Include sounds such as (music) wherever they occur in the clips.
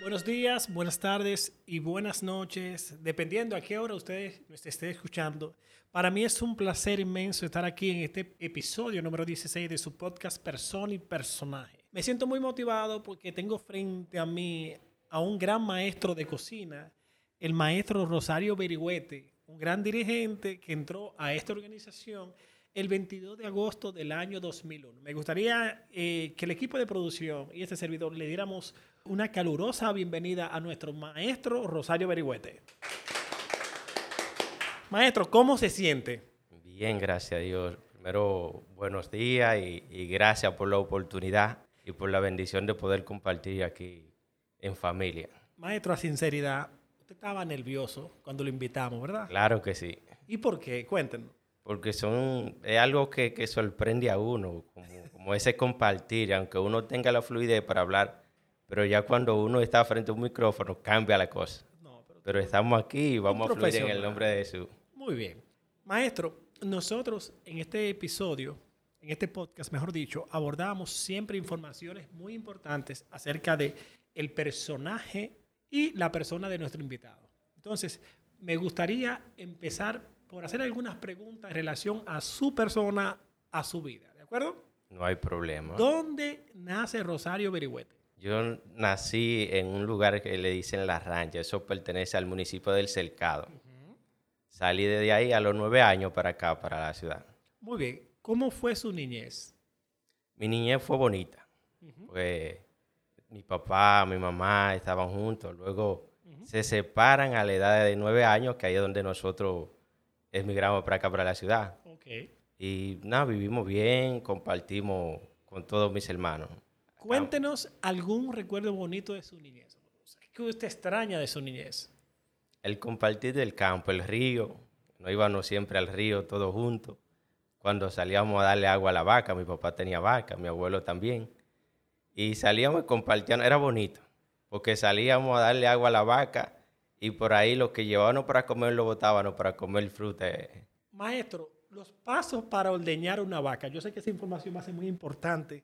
Buenos días, buenas tardes y buenas noches, dependiendo a qué hora ustedes nos estén escuchando. Para mí es un placer inmenso estar aquí en este episodio número 16 de su podcast Persona y Personaje. Me siento muy motivado porque tengo frente a mí a un gran maestro de cocina, el maestro Rosario Berigüete, un gran dirigente que entró a esta organización el 22 de agosto del año 2001. Me gustaría eh, que el equipo de producción y este servidor le diéramos una calurosa bienvenida a nuestro maestro Rosario Berigüete. Maestro, ¿cómo se siente? Bien, gracias a Dios. Primero, buenos días y, y gracias por la oportunidad y por la bendición de poder compartir aquí en familia. Maestro, a sinceridad, usted estaba nervioso cuando lo invitamos, ¿verdad? Claro que sí, ¿Y por qué? Cuéntenos. Porque son, es algo que, que sorprende a uno, como, como ese compartir, aunque uno tenga la fluidez para hablar, pero ya cuando uno está frente a un micrófono cambia la cosa. No, pero Pero estamos aquí y vamos a fluir en el nombre de Jesús. Muy bien. Maestro, nosotros en este episodio, en este podcast, mejor dicho, abordamos siempre informaciones muy importantes acerca de el personaje y la persona de nuestro invitado. Entonces, me gustaría empezar por hacer algunas preguntas en relación a su persona, a su vida, ¿de acuerdo? No hay problema. ¿Dónde nace Rosario Berigüete? Yo nací en un lugar que le dicen La Rancha, eso pertenece al municipio del Cercado. Salí de ahí a los nueve años para acá, para la ciudad. Muy bien. ¿Cómo fue su niñez? Mi niñez fue bonita. Pues mi papá, mi mamá estaban juntos. Luego se separan a la edad de nueve años, que ahí es donde nosotros emigramos para acá, para la ciudad. Ok. Y nada, vivimos bien, compartimos con todos mis hermanos. Cuéntenos algún recuerdo bonito de su niñez. ¿Qué usted extraña de su niñez? El compartir del campo, el río. Nos íbamos siempre al río todos juntos. Cuando salíamos a darle agua a la vaca, mi papá tenía vaca, mi abuelo también. Y salíamos y compartíamos, era bonito, porque salíamos a darle agua a la vaca y por ahí lo que llevábamos para comer lo botábamos para comer fruta. Maestro, los pasos para ordeñar una vaca. Yo sé que esa información va a ser muy importante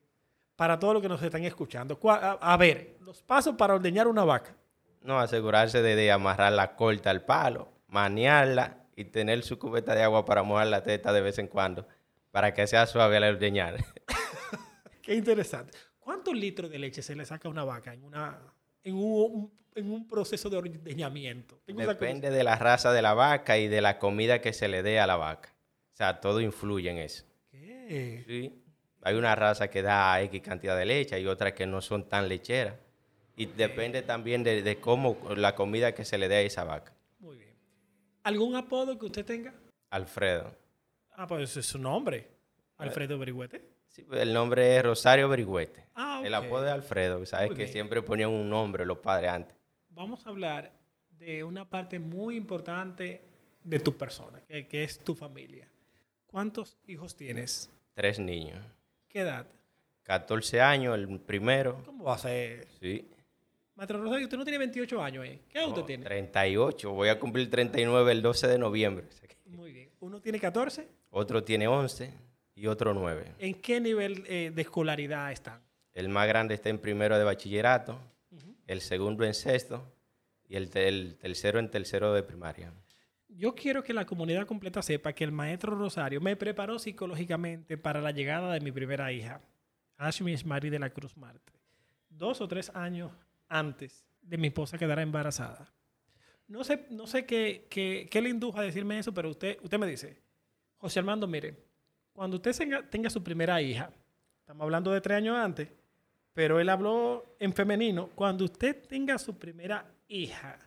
para todos los que nos están escuchando. A ver, los pasos para ordeñar una vaca. No, asegurarse de, de amarrar la corta al palo, manearla y tener su cubeta de agua para mojar la teta de vez en cuando, para que sea suave al ordeñar. (laughs) Qué interesante. ¿Cuántos litros de leche se le saca a una vaca en, una, en, un, en un proceso de ordeñamiento? Depende de la raza de la vaca y de la comida que se le dé a la vaca. O sea, todo influye en eso. ¿Qué? Sí. Hay una raza que da X cantidad de leche, hay otras que no son tan lecheras. Y depende también de, de cómo la comida que se le dé a esa vaca. Muy bien. ¿Algún apodo que usted tenga? Alfredo. Ah, pues ese es su nombre. Alfredo Berigüete. Sí, pues, el nombre es Rosario Berigüete. Ah, El apodo es Alfredo. Sabes Muy que bien. siempre ponían un nombre los padres antes. Vamos a hablar de una parte muy importante de tu persona, que, que es tu familia. ¿Cuántos hijos tienes? Tres niños. ¿Qué edad? 14 años el primero. ¿Cómo va a ser? Sí. Maestro Rosario, usted no tiene 28 años, ¿eh? ¿Qué edad usted No, tiene? 38. Voy a cumplir 39 el 12 de noviembre. Muy bien. Uno tiene 14. Otro tiene 11 y otro 9. ¿En qué nivel eh, de escolaridad están? El más grande está en primero de bachillerato, el segundo en sexto y el, el tercero en tercero de primaria. Yo quiero que la comunidad completa sepa que el maestro Rosario me preparó psicológicamente para la llegada de mi primera hija, Ashmi Mari de la Cruz Marte, dos o tres años antes de mi esposa quedara embarazada. No sé, no sé qué, qué, qué le indujo a decirme eso, pero usted, usted me dice, José Armando, mire, cuando usted tenga, su primera hija, estamos hablando de tres años antes, pero él habló en femenino, cuando usted tenga su primera hija,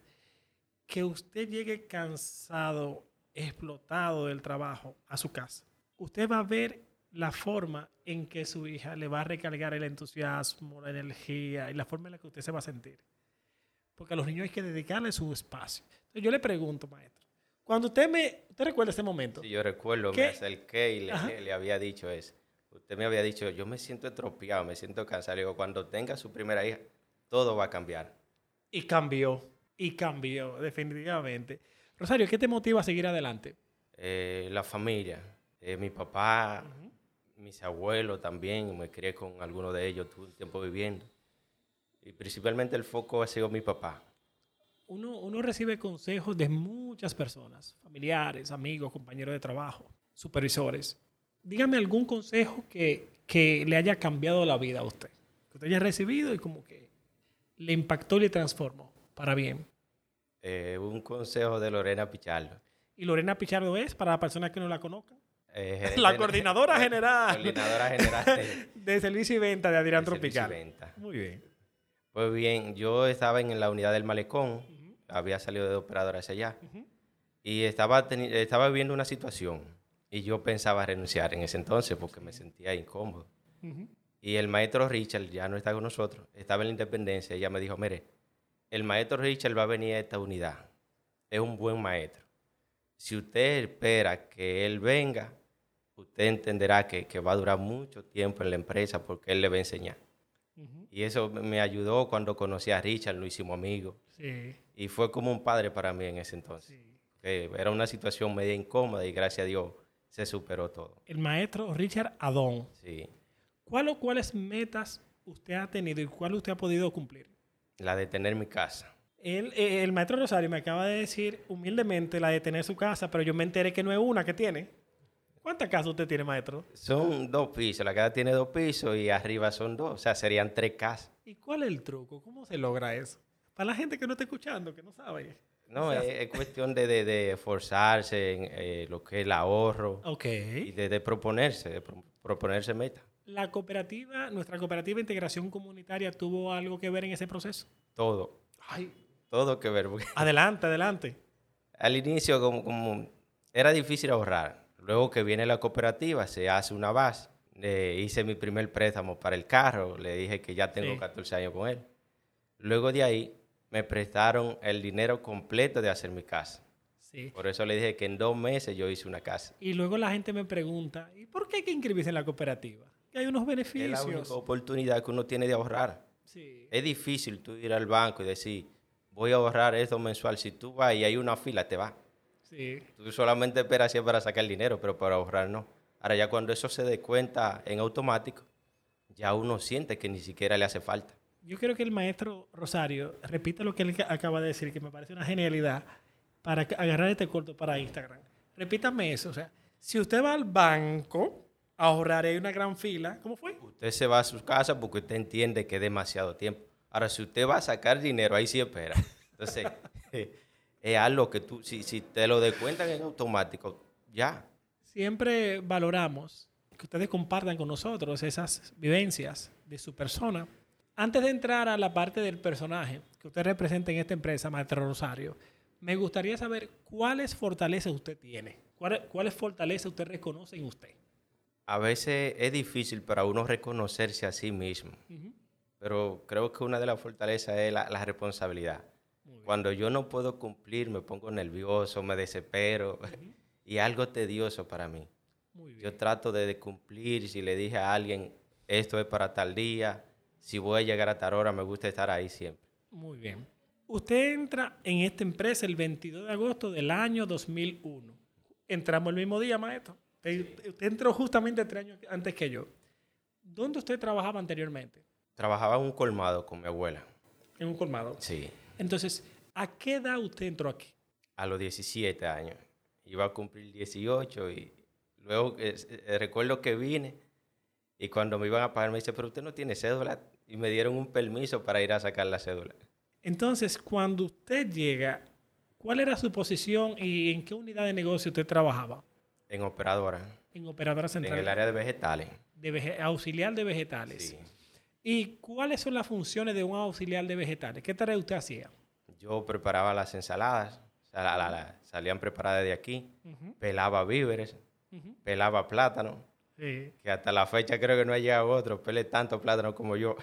que usted llegue cansado, explotado del trabajo a su casa, usted va a ver la forma en que su hija le va a recargar el entusiasmo, la energía y la forma en la que usted se va a sentir. Porque a los niños hay que dedicarle su espacio. Entonces yo le pregunto, maestro, cuando usted me, ¿usted recuerda ese momento? Sí, yo recuerdo, ¿Qué? me acerqué y le, había dicho eso. Usted me había dicho, yo me siento estropeado, me siento cansado. Le digo, cuando tenga su primera hija, todo va a cambiar. Y cambió, y cambió, definitivamente. Rosario, ¿qué te motiva a seguir adelante? Eh, la familia, eh, mi papá mis abuelos también, me crié con algunos de ellos, tuve un tiempo viviendo. Y principalmente el foco ha sido mi papá. Uno, uno recibe consejos de muchas personas, familiares, amigos, compañeros de trabajo, supervisores. Dígame algún consejo que, que le haya cambiado la vida a usted, que usted haya recibido y como que le impactó y le transformó para bien. Eh, un consejo de Lorena Pichardo. Y Lorena Pichardo es, para las personas que no la conozcan, Eh, (laughs) la (laughs) coordinadora general Coordinadora general de, (laughs) de servicio y venta de Adrián de servicio y Tropical. venta. Muy bien. Pues bien, yo estaba en la unidad del malecón, había salido de operadora hacia allá, y estaba, estaba viviendo una situación, y yo pensaba renunciar en ese entonces porque me sentía incómodo. Y el maestro Richard ya no está con nosotros, estaba en la independencia, ella me dijo, mire, el maestro Richard va a venir a esta unidad, es un buen maestro. Si usted espera que él venga, usted entenderá que, que va a durar mucho tiempo en la empresa porque él le va a enseñar. Y eso me ayudó cuando conocí a Richard, lo hicimos amigos. Sí, Y fue como un padre para mí en ese entonces. sí. Era una situación media incómoda y gracias a Dios se superó todo. El maestro Richard Adón. Sí. ¿Cuál o cuáles metas usted ha tenido y cuál usted ha podido cumplir? La de tener mi casa. Él, eh, el maestro Rosario me acaba de decir humildemente la de tener su casa, pero yo me enteré que no es una que tiene. ¿Cuántas casas usted tiene, maestro? Son dos pisos. La casa tiene dos pisos y arriba son dos. O sea, serían tres casas. ¿Y cuál es el truco? ¿Cómo se logra eso? Para la gente que no está escuchando, que no sabe. No, O sea, es, es cuestión de, de, de esforzarse en eh, lo que es el ahorro Ok. y de, de proponerse, de pro- proponerse metas. La cooperativa, nuestra cooperativa de integración comunitaria tuvo algo que ver en ese proceso. Todo, Ay, todo que ver. adelante, adelante. (laughs) Al inicio como, como era difícil ahorrar. Luego que viene la cooperativa, se hace una base. Eh, hice mi primer préstamo para el carro. Le dije que ya tengo Sí. 14 años con él. Luego de ahí me prestaron el dinero completo de hacer mi casa. Sí. Por eso le dije que en dos meses yo hice una casa. Y luego la gente me pregunta, ¿y por qué hay que inscribirse en la cooperativa? Que hay unos Es la beneficios. única oportunidad que uno tiene de ahorrar. Sí. Es difícil tú ir al banco y decir, voy a ahorrar esto mensual. Si tú vas y hay una fila, te va. Sí. Tú solamente esperas siempre para sacar el dinero, pero para ahorrar no. Ahora ya cuando eso se dé cuenta en automático, ya uno siente que ni siquiera le hace falta. Yo quiero que el maestro Rosario repita lo que él acaba de decir, que me parece una genialidad, para agarrar este corto para Instagram. Repítame eso. O sea, si usted va al banco a ahorrar y hay una gran fila, ¿cómo fue? Usted se va a su casa porque usted entiende que es demasiado tiempo. Ahora, si usted va a sacar dinero, ahí sí espera. Entonces, (laughs) es algo que tú, si, si te lo descuentan en automático, ya. Siempre valoramos que ustedes compartan con nosotros esas vivencias de su persona. Antes de entrar a la parte del personaje que usted representa en esta empresa, Maestro Rosario, me gustaría saber cuáles fortalezas usted tiene. ¿Cuáles, cuáles fortalezas usted reconoce en usted? A veces es difícil para uno reconocerse a sí mismo, pero creo que una de las fortalezas es la, la responsabilidad. Cuando yo no puedo cumplir, me pongo nervioso, me desespero (laughs) y algo tedioso para mí. Muy bien. Yo trato de, cumplir, si le dije a alguien, esto es para tal día, si voy a llegar a tal hora, me gusta estar ahí siempre. Muy bien. Usted entra en esta empresa el 22 de agosto del año 2001. Entramos el mismo día, maestro. Usted entró justamente tres años antes que yo. ¿Dónde usted trabajaba anteriormente? Trabajaba en un colmado con mi abuela, En un colmado. sí, Entonces, ¿a qué edad usted entró aquí? a los 17 años. Iba a cumplir 18 y luego eh, eh, recuerdo que vine y cuando me iban a pagar me dice, pero usted no tiene cédula y me dieron un permiso para ir a sacar la cédula. Entonces, cuando usted llega, ¿cuál era su posición y en qué unidad de negocio usted trabajaba? En operadora, En operadora en central. el área de vegetales. de vege- auxiliar de vegetales. Sí. ¿Y cuáles son las funciones de un auxiliar de vegetales? ¿Qué tarea usted hacía? Yo preparaba las ensaladas, o sea, la- la- la- salían preparadas de aquí, pelaba víveres, pelaba plátano, Sí. que hasta la fecha creo que no ha llegado otro, pele tanto plátano como yo.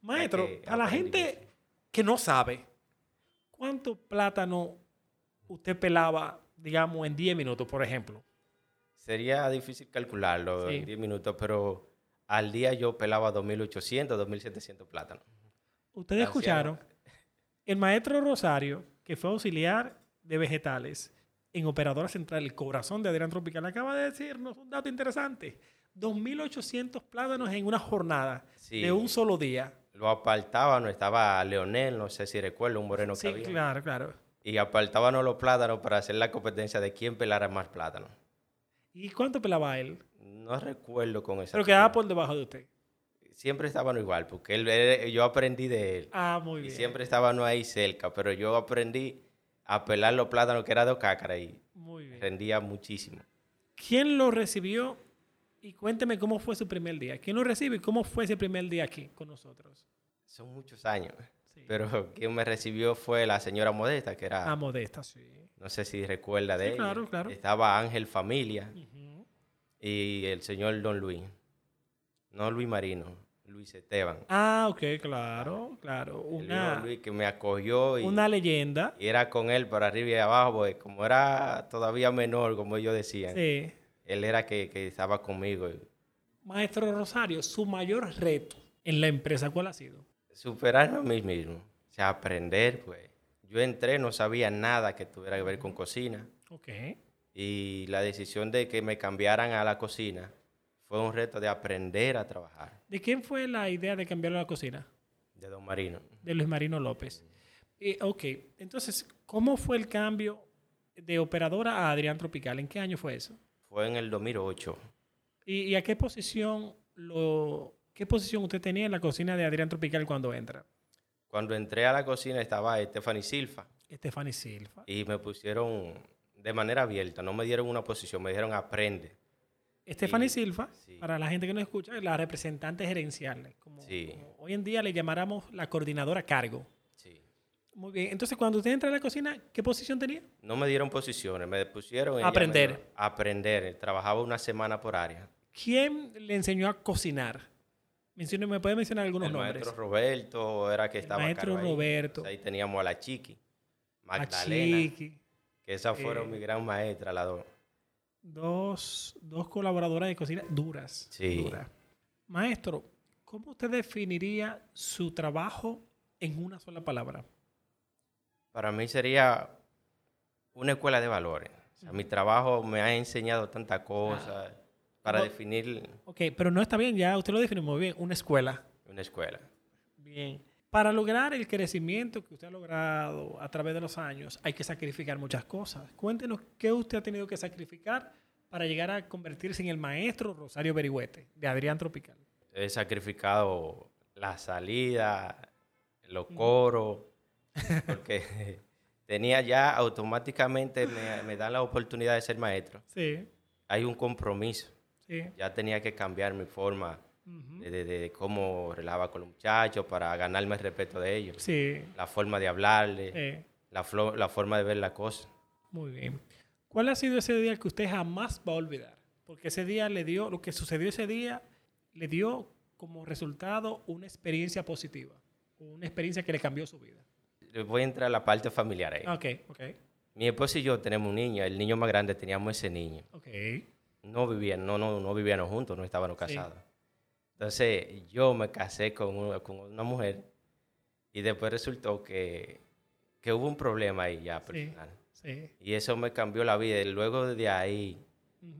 Maestro, a la gente que no sabe, ¿cuánto plátano usted pelaba, digamos, en 10 minutos, por ejemplo? Sería difícil calcularlo Sí. en 10 minutos, pero al día yo pelaba 2.800, 2.700 plátanos. Ustedes escucharon, el maestro Rosario, que fue auxiliar de vegetales en Operadora Central, el corazón de Adrián Tropical, acaba de decirnos un dato interesante. 2.800 plátanos en una jornada Sí. de un solo día. Lo apartábamos, estaba Leonel, no sé si recuerdo, un moreno Sí, que había. claro, claro. Y apartábamos los plátanos para hacer la competencia de quién pelara más plátanos. ¿Y cuánto pelaba él? No recuerdo con esa. Pero quedaba por debajo de usted. Siempre estaban igual, porque él, él- yo aprendí de él. Ah, muy Y bien. siempre estaban ahí cerca, pero yo aprendí a pelar los plátanos que era de cácara y Muy bien. rendía muchísimo. ¿Quién lo recibió? Y cuénteme cómo fue su primer día. ¿Quién lo recibe y cómo fue ese primer día aquí con nosotros? Son muchos años. Sí. Pero quien me recibió fue la señora Modesta, que era, Ah, Modesta, sí. no sé si recuerda de ella. claro, claro. Estaba Ángel Familia Ujú. Y el señor Don Luis. No Luis Marino, Luis Esteban. Ah, ok, claro, claro. Una, Luis que me acogió y, una leyenda. y era con él por arriba y abajo, porque como era todavía menor, como ellos decían, Sí. él era que, que estaba conmigo. Maestro Rosario, su mayor reto en la empresa, ¿cuál ha sido? Superarme a mí mismo, o sea, aprender, pues. Yo entré, no sabía nada que tuviera que ver con cocina Ok. Y la decisión de que me cambiaran a la cocina fue un reto de aprender a trabajar, ¿De quién fue la idea de cambiar la cocina? de Don Marino. De Luis Marino López. Eh, ok, entonces, ¿cómo fue el cambio de operadora a Adrián Tropical? ¿En qué año fue eso? Fue en el 2008. ¿Y, y a qué posición lo, qué posición usted tenía en la cocina de Adrián Tropical cuando entra? Cuando entré a la cocina estaba Stephanie Silva Stephanie Silva. y me pusieron de manera abierta, no me dieron una posición, me dijeron aprende. Stephanie Sí, Silva, sí. para la gente que nos escucha, es la representante gerencial. Como, Sí. como hoy en día le llamáramos la coordinadora a cargo. Sí. Muy bien. Entonces, cuando usted entra a la cocina, ¿qué posición tenía? No me dieron posiciones, me pusieron... me Aprender. aprender. Trabajaba una semana por área. ¿Quién le enseñó a cocinar? Mencione- ¿Me puede mencionar algunos el nombres? maestro Roberto era que El estaba maestro ahí. Roberto. Ahí teníamos a la Chiqui, A Magdalena, Chiqui. Que esas fueron Eh, mi gran maestra, las dos. Dos, dos colaboradoras de cocina duras. Sí. duras. Maestro, ¿cómo usted definiría su trabajo en una sola palabra? Para mí sería una escuela de valores. O sea, mi trabajo me ha enseñado tantas cosas para No- definir Ok, pero no está bien, ya usted lo definió muy bien, una escuela. una escuela. Bien. Para lograr el crecimiento que usted ha logrado a través de los años, hay que sacrificar muchas cosas. Cuéntenos qué usted ha tenido que sacrificar para llegar a convertirse en el maestro Rosario Berigüete, de Adrián Tropical. He sacrificado la salida, los coros, porque (laughs) tenía ya automáticamente, me, me dan la oportunidad de ser maestro. Sí, Hay un compromiso. sí. Ya tenía que cambiar mi forma Ujú. de, de- de cómo relaba con los muchachos para ganarme el respeto de ellos. Sí, La forma de hablarle, eh, la, la forma de ver la cosa. muy bien. ¿Cuál ha sido ese día que usted jamás va a olvidar? Porque ese día le dio, lo que sucedió ese día, le dio como resultado una experiencia positiva, una experiencia que le cambió su vida. Voy a entrar a la parte familiar ahí. Ok, ok, Mi esposo y yo tenemos un niño, el niño más grande teníamos ese niño. ok. No vivían, no, no, no vivíamos juntos, no estábamos Sí. Entonces yo me casé con una, con una mujer y después resultó que, que hubo un problema ahí ya personal. Sí. Y eso me cambió la vida. Y luego de ahí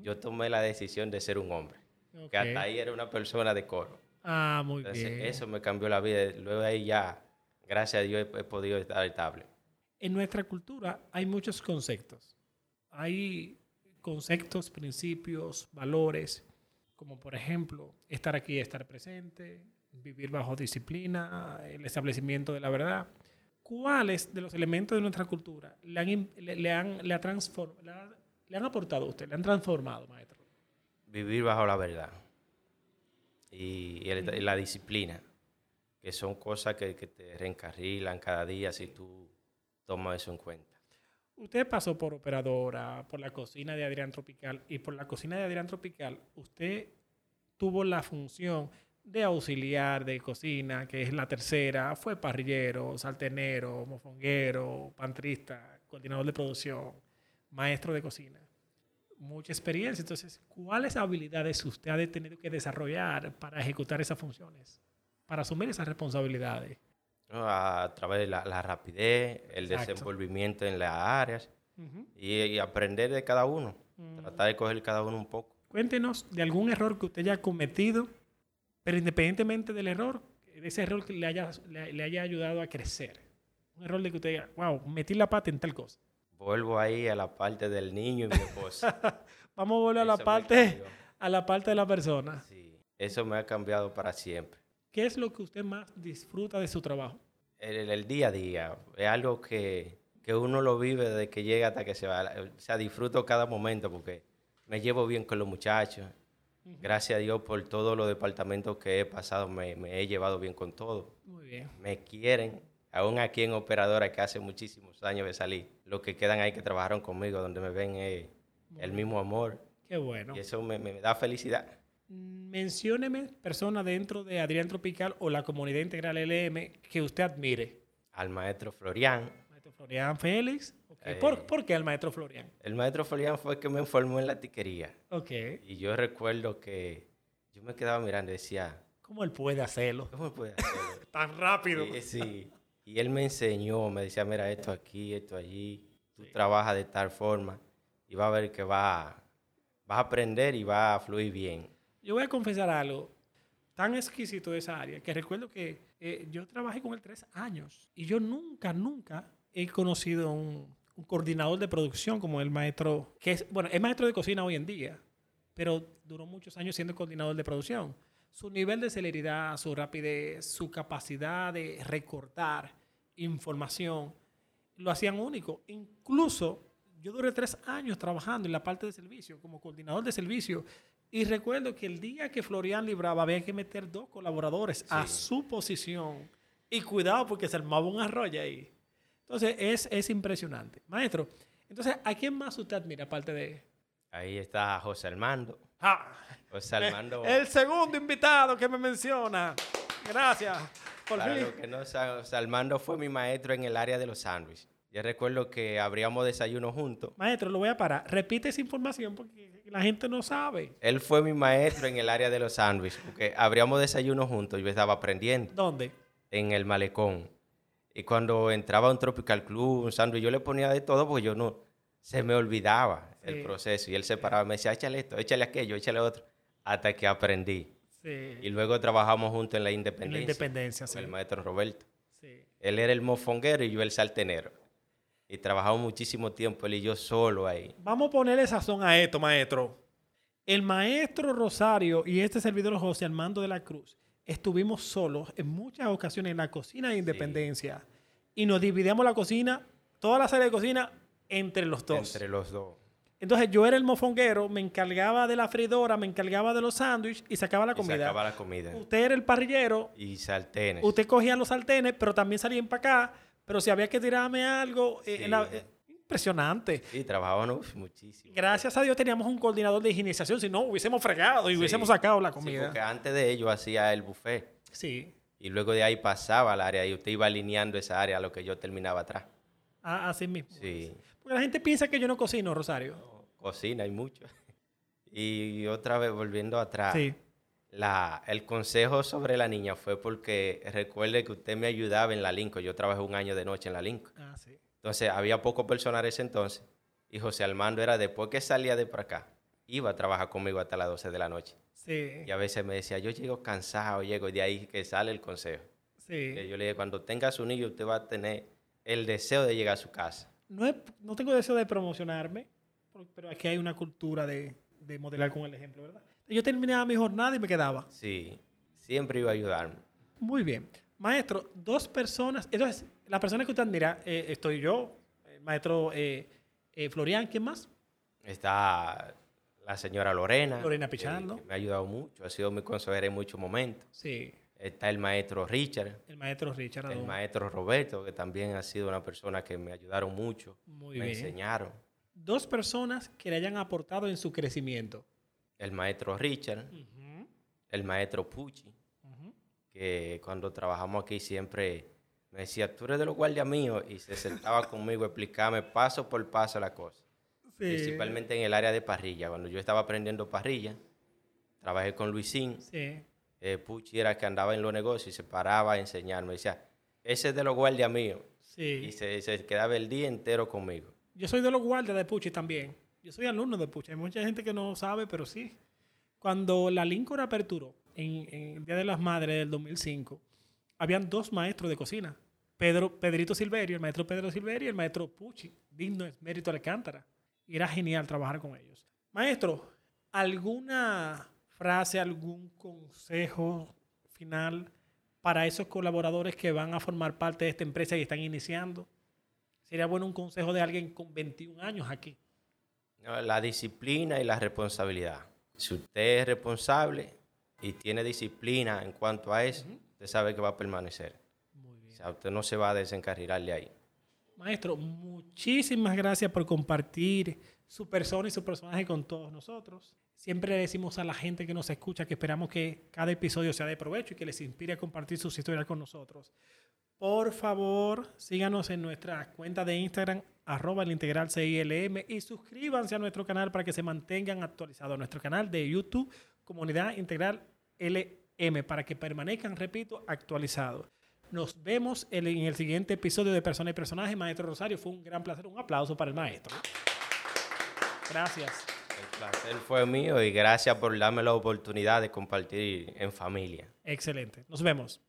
yo tomé la decisión de ser un hombre. Que hasta ahí era una persona de coro. Ah, muy Entonces bien. eso me cambió la vida. Luego de ahí ya, gracias a Dios, he, he podido estar estable. En nuestra cultura hay muchos conceptos. Hay conceptos, principios, valores, como por ejemplo estar aquí, estar presente, vivir bajo disciplina, el establecimiento de la verdad. ¿Cuáles de los elementos de nuestra cultura le han, le, han, le ha transform- le ha- le han aportado a usted, le han transformado, maestro? Vivir bajo la verdad. Y la disciplina. Que son cosas que, que te reencarrilan cada día si tú tomas eso en cuenta. Usted pasó por operadora, por la cocina de Adrián Tropical y por la cocina de Adrián Tropical, usted tuvo la función de auxiliar de cocina, que es la tercera, fue parrillero, saltenero, mofonguero, pantrista, coordinador de producción, maestro de cocina. Mucha experiencia. Entonces, ¿cuáles habilidades usted ha tenido que desarrollar para ejecutar esas funciones? Para asumir esas responsabilidades. A, través de la, la rapidez, el Exacto. desenvolvimiento en las áreas Ujú. y, y aprender de cada uno. Mm. Tratar de coger cada uno un poco. Cuéntenos de algún error que usted haya cometido, pero independientemente del error, de ese error que le haya, le, le haya ayudado a crecer. Un error de que usted diga, wow, metí la pata en tal cosa. Vuelvo ahí a la parte del niño y mi esposa. (laughs) Vamos a volver a la parte, a la parte de la persona. Sí, eso me ha cambiado para siempre. ¿Qué es lo que usted más disfruta de su trabajo? El, el día a día es algo que, que uno lo vive desde que llega hasta que se va. O sea, disfruto cada momento porque me llevo bien con los muchachos. Gracias a Dios por todos los departamentos que he pasado, me, me he llevado bien con todos. Muy bien. Me quieren, aún aquí en Operadora, que hace muchísimos años de salir. Los que quedan ahí que trabajaron conmigo, donde me ven es el mismo amor. Qué bueno. Y eso me, me da felicidad. Mm, Mencióneme personas dentro de Adrián Tropical o la comunidad integral LM que usted admire. Al maestro Florian. Maestro Florian Félix. ok. Eh. ¿Por, por qué al maestro Florian? El maestro Florian fue el que me informó en la tiquería. Ok. Y yo recuerdo que yo me quedaba mirando y decía, ¿Cómo él puede hacerlo? ¿cómo puede hacerlo? (laughs) Tan rápido. Sí, sí. Y él me enseñó, me decía, mira, esto aquí, esto allí, tú trabajas de tal forma y va a ver que va, vas a aprender y va a fluir bien. Yo voy a confesar algo tan exquisito de esa área que recuerdo que eh, yo trabajé con él tres años y yo nunca, nunca he conocido un, un coordinador de producción como el maestro, que es, bueno, es maestro de cocina hoy en día, pero duró muchos años siendo coordinador de producción. Su nivel de celeridad, su rapidez, su capacidad de recortar información, lo hacían único. Incluso yo duré tres años trabajando en la parte de servicio, como coordinador de servicio, y recuerdo que el día que Florian libraba había que meter dos colaboradores a su posición. Y cuidado porque se armaba un arroyo ahí. Entonces es, es impresionante. Maestro, entonces, ¿a quién más usted admira aparte de... Ahí está José Armando. Ah, José Armando, (laughs) el segundo invitado que me menciona. Gracias. Por para los que no saben, José Armando fue mi maestro en el área de los sándwiches. Yo recuerdo que abríamos desayuno juntos. Maestro, lo voy a parar. Repite esa información porque la gente no sabe. Él fue mi maestro en el área de los sándwiches, porque abríamos desayuno juntos, yo estaba aprendiendo. ¿Dónde? en el malecón. Y cuando entraba a un Tropical Club, un sándwich, yo le ponía de todo porque yo no, se me olvidaba Sí. el proceso. Y él se paraba y me decía, échale esto, échale aquello, échale otro, hasta que aprendí. Sí. Y luego trabajamos juntos en la En la Independencia. independencia, con sí. el maestro Roberto. sí. Él era el mofonguero y yo el saltenero. Y trabajamos muchísimo tiempo, él y yo solo ahí. Vamos a ponerle sazón a esto, maestro. El maestro Rosario y este servidor José Armando de la Cruz estuvimos solos en muchas ocasiones en la cocina de Independencia y nos dividíamos la cocina, toda la sala de cocina, entre los dos. Entre los dos. Entonces yo era el mofonguero, me encargaba de la fridora, me encargaba de los sándwiches y sacaba la Y comida. sacaba la comida. Usted era el parrillero, Y sartenes. usted cogía los sartenes, pero también salía para acá. Pero si había que tirarme algo, eh, Sí. la- eh, impresionante. Trabajábamos uf, muchísimo. Gracias a Dios teníamos un coordinador de higienización, si no hubiésemos fregado y Sí. hubiésemos sacado la Sí, comida. porque antes de ello hacía el buffet. Sí, Y luego de ahí pasaba al área y usted iba alineando esa área a lo que yo terminaba atrás. a- así mismo. Sí. Porque la gente piensa que yo no cocino, Rosario. Cocina hay mucho. (laughs) Y otra vez volviendo atrás, Sí, la, el consejo sobre la niña fue porque recuerde que usted me ayudaba en la Lincoln. Yo trabajé un año de noche en la Lincoln. ah, sí. Entonces había poco personal ese entonces. Y José Armando era después que salía de por acá, iba a trabajar conmigo hasta las 12 de la noche. Sí, Y a veces me decía, yo llego cansado, llego, y de ahí que sale el consejo. Sí. yo le dije, cuando tenga su niño, usted va a tener el deseo de llegar a su casa. No, no tengo deseo de promocionarme, pero aquí hay una cultura de, de modelar con el ejemplo, ¿verdad? Yo terminaba mi jornada y me quedaba. Sí, siempre iba a ayudarme. Muy bien. Maestro, dos personas. Entonces, la persona que usted admira, eh, estoy yo, el maestro eh, eh, Florian, ¿quién más? Está la señora Lorena. Lorena Pichardo. me ha ayudado mucho, ha sido mi consejera en muchos momentos. Sí, Está el maestro Richard, el maestro Richard. el maestro Roberto, que también ha sido una persona que me ayudaron mucho, Muy me bien. enseñaron. Dos personas que le hayan aportado en su crecimiento. El maestro Richard, el maestro Pucci, que cuando trabajamos aquí siempre me decía, tú eres de los guardias míos, y se sentaba (laughs) conmigo a explicarme paso por paso la cosa. Principalmente en el área de parrilla. Cuando yo estaba aprendiendo parrilla, trabajé con Luisín. Sí. Eh, Pucci era el que andaba en los negocios y se paraba a enseñarme. Decía, ese es de los guardias míos. Y se, se quedaba el día entero conmigo. Yo soy de los guardias de Puchi también. Yo soy alumno de Puchi. Hay mucha gente que no sabe, pero sí. Cuando la Lincoln aperturó en, el Día de las Madres del 2005, habían dos maestros de cocina. Pedro, Pedrito Silverio, el maestro Pedro Silverio y el maestro Pucci, digno de mérito Alcántara. Y era genial trabajar con ellos. Maestro, ¿alguna frase, algún consejo final para esos colaboradores que van a formar parte de esta empresa y están iniciando? Sería bueno un consejo de alguien con 21 años aquí. La disciplina y la responsabilidad. Si usted es responsable y tiene disciplina en cuanto a eso, usted sabe que va a permanecer. Muy bien. O sea, usted no se va a desencarrilar de ahí. Maestro, muchísimas gracias por compartir su persona y su personaje con todos nosotros. Siempre le decimos a la gente que nos escucha que esperamos que cada episodio sea de provecho y que les inspire a compartir sus historias con nosotros. Por favor, síganos en nuestra cuenta de Instagram, arroba el integral CILM, y suscríbanse a nuestro canal para que se mantengan actualizados. Nuestro canal de YouTube, Comunidad Integral LM, para que permanezcan, repito, actualizados. Nos vemos en en el siguiente episodio de Persona y Personaje. Maestro Rosario, fue un gran placer. Un aplauso para el maestro. Gracias. El placer fue mío y gracias por darme la oportunidad de compartir en familia. Excelente. Nos vemos.